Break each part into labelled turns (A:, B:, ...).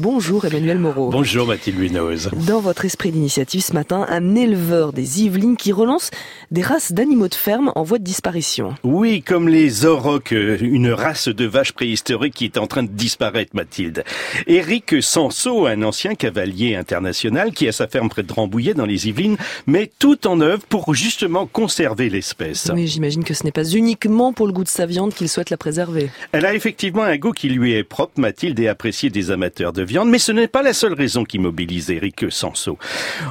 A: Bonjour Emmanuel Moreau.
B: Bonjour Mathilde Luinoz.
A: Dans votre esprit d'initiative ce matin, un éleveur des Yvelines qui relance des races d'animaux de ferme en voie de disparition.
B: Oui, comme les aurochs, une race de vaches préhistoriques qui est en train de disparaître, Mathilde. Éric Sanso, un ancien cavalier international qui a sa ferme près de Rambouillet dans les Yvelines, met tout en œuvre pour justement conserver l'espèce.
A: Oui, j'imagine que ce n'est pas uniquement pour le goût de sa viande qu'il souhaite la préserver.
B: Elle a effectivement un goût qui lui est propre, Mathilde, et apprécié des amateurs de mais ce n'est pas la seule raison qui mobilise Eric Sanso.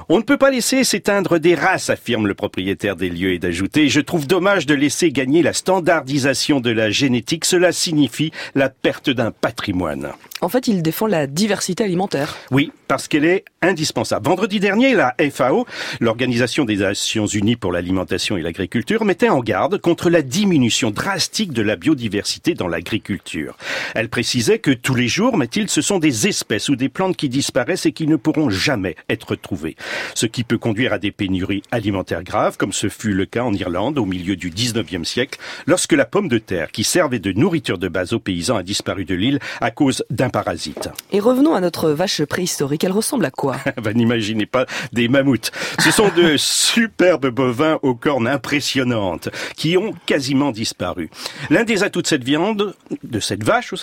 B: On ne peut pas laisser s'éteindre des races, affirme le propriétaire des lieux, et d'ajouter, je trouve dommage de laisser gagner la standardisation de la génétique, cela signifie la perte d'un patrimoine.
A: En fait, il défend la diversité alimentaire.
B: Oui, parce qu'elle est indispensable. Vendredi dernier, la FAO, l'Organisation des Nations Unies pour l'alimentation et l'agriculture, mettait en garde contre la diminution drastique de la biodiversité dans l'agriculture. Elle précisait que tous les jours, Mathilde, ce sont des espèces ou des plantes qui disparaissent et qui ne pourront jamais être trouvées. Ce qui peut conduire à des pénuries alimentaires graves, comme ce fut le cas en Irlande au milieu du 19e siècle, lorsque la pomme de terre, qui servait de nourriture de base aux paysans, a disparu de l'île à cause d'un parasite.
A: Et revenons à notre vache préhistorique. Elle ressemble à quoi
B: bah, N'imaginez pas des mammouths. Ce sont de superbes bovins aux cornes impressionnantes qui ont quasiment disparu. L'un des atouts de cette viande, de cette vache,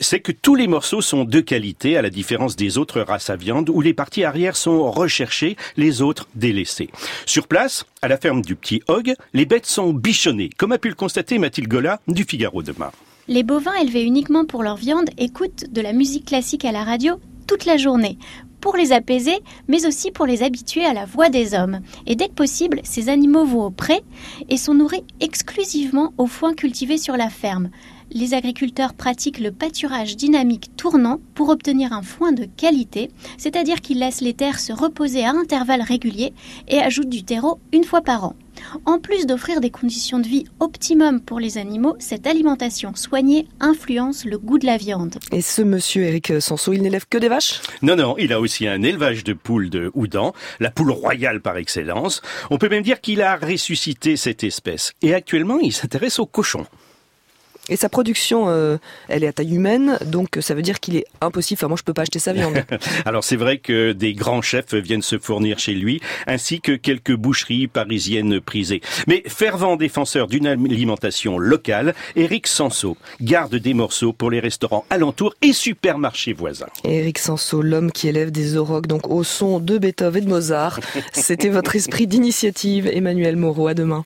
B: c'est que tous les morceaux sont de qualité, à la différence des autres races à viande où les parties arrière sont recherchées, les autres délaissées. Sur place, à la ferme du Petit Hog, les bêtes sont bichonnées, comme a pu le constater Mathilde Gola du Figaro demain.
C: Les bovins élevés uniquement pour leur viande écoutent de la musique classique à la radio toute la journée pour les apaiser, mais aussi pour les habituer à la voix des hommes. Et dès que possible, ces animaux vont au pré et sont nourris exclusivement au foin cultivé sur la ferme. Les agriculteurs pratiquent le pâturage dynamique tournant pour obtenir un foin de qualité, c'est-à-dire qu'ils laissent les terres se reposer à intervalles réguliers et ajoutent du terreau une fois par an. En plus d'offrir des conditions de vie optimum pour les animaux, cette alimentation soignée influence le goût de la viande.
A: Et ce monsieur Eric Sanso, il n'élève que des vaches?
B: Non, non, il a aussi un élevage de poules de Houdan, la poule royale par excellence. On peut même dire qu'il a ressuscité cette espèce. Et actuellement, il s'intéresse aux cochons.
A: Et sa production, euh, elle est à taille humaine, donc ça veut dire qu'il est impossible. Enfin, moi, je peux pas acheter sa viande.
B: Alors, c'est vrai que des grands chefs viennent se fournir chez lui, ainsi que quelques boucheries parisiennes prisées. Mais fervent défenseur d'une alimentation locale, Eric Sanso garde des morceaux pour les restaurants alentours et supermarchés voisins.
A: Eric Sanso, l'homme qui élève des aurochs, donc au son de Beethoven et de Mozart. C'était votre esprit d'initiative, Emmanuel Moreau. À demain.